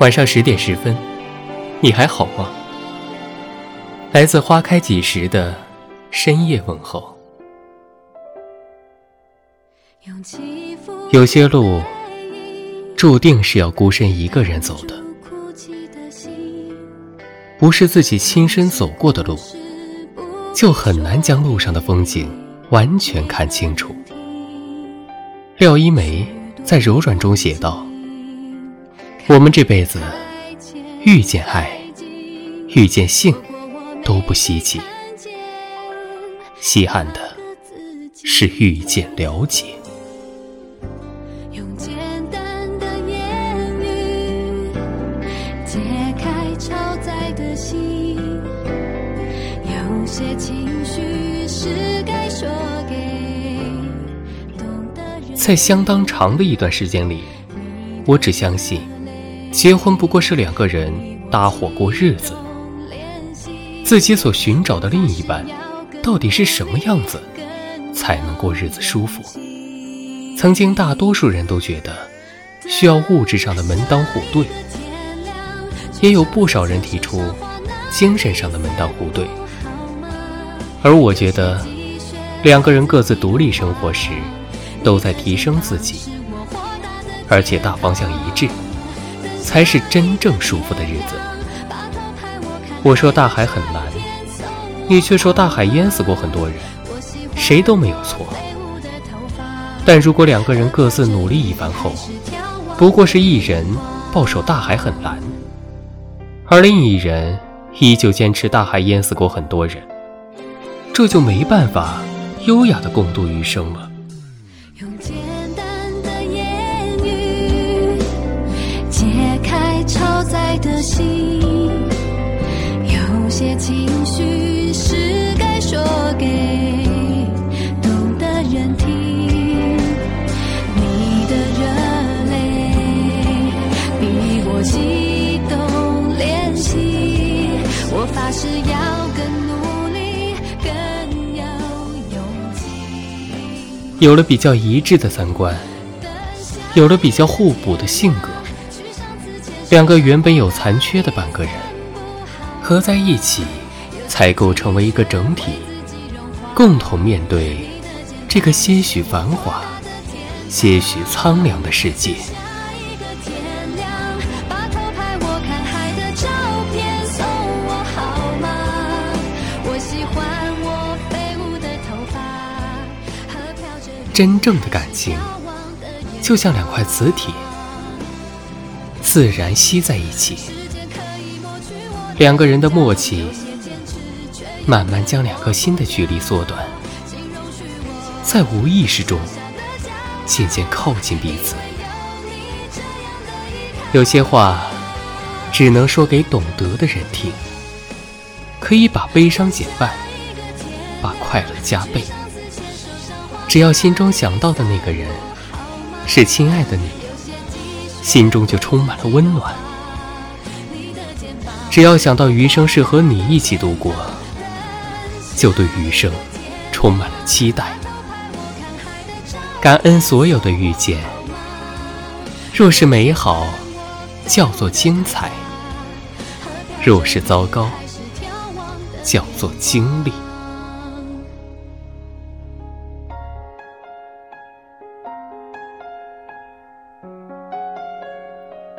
晚上十点十分，你还好吗？来自花开几时的深夜问候。有些路注定是要孤身一个人走的，不是自己亲身走过的路，就很难将路上的风景完全看清楚。廖一梅在柔软中写道。我们这辈子遇见爱、遇见性都不稀奇，稀罕的是遇见了解。用简单的言语解开超载的心，有些情绪是该说给懂的人。在相当长的一段时间里，我只相信。结婚不过是两个人搭伙过日子，自己所寻找的另一半，到底是什么样子，才能过日子舒服？曾经大多数人都觉得需要物质上的门当户对，也有不少人提出精神上的门当户对，而我觉得两个人各自独立生活时，都在提升自己，而且大方向一致。才是真正舒服的日子。我说大海很蓝，你却说大海淹死过很多人，谁都没有错。但如果两个人各自努力一番后，不过是一人抱守大海很蓝，而另一人依旧坚持大海淹死过很多人，这就没办法优雅的共度余生了。心，有些情绪是该说给懂的人听。你的热泪比我激动练习，我发誓要更努力，更有勇气。有了比较一致的三观，有了比较互补的性格。两个原本有残缺的半个人合在一起，才构成为一个整体，共同面对这个些许繁华、些许苍凉的世界。真正的感情，就像两块磁铁。自然吸在一起，两个人的默契，慢慢将两颗心的距离缩短，在无意识中渐渐靠近彼此。有些话只能说给懂得的人听，可以把悲伤减半，把快乐加倍。只要心中想到的那个人是亲爱的你。心中就充满了温暖。只要想到余生是和你一起度过，就对余生充满了期待。感恩所有的遇见，若是美好，叫做精彩；若是糟糕，叫做经历。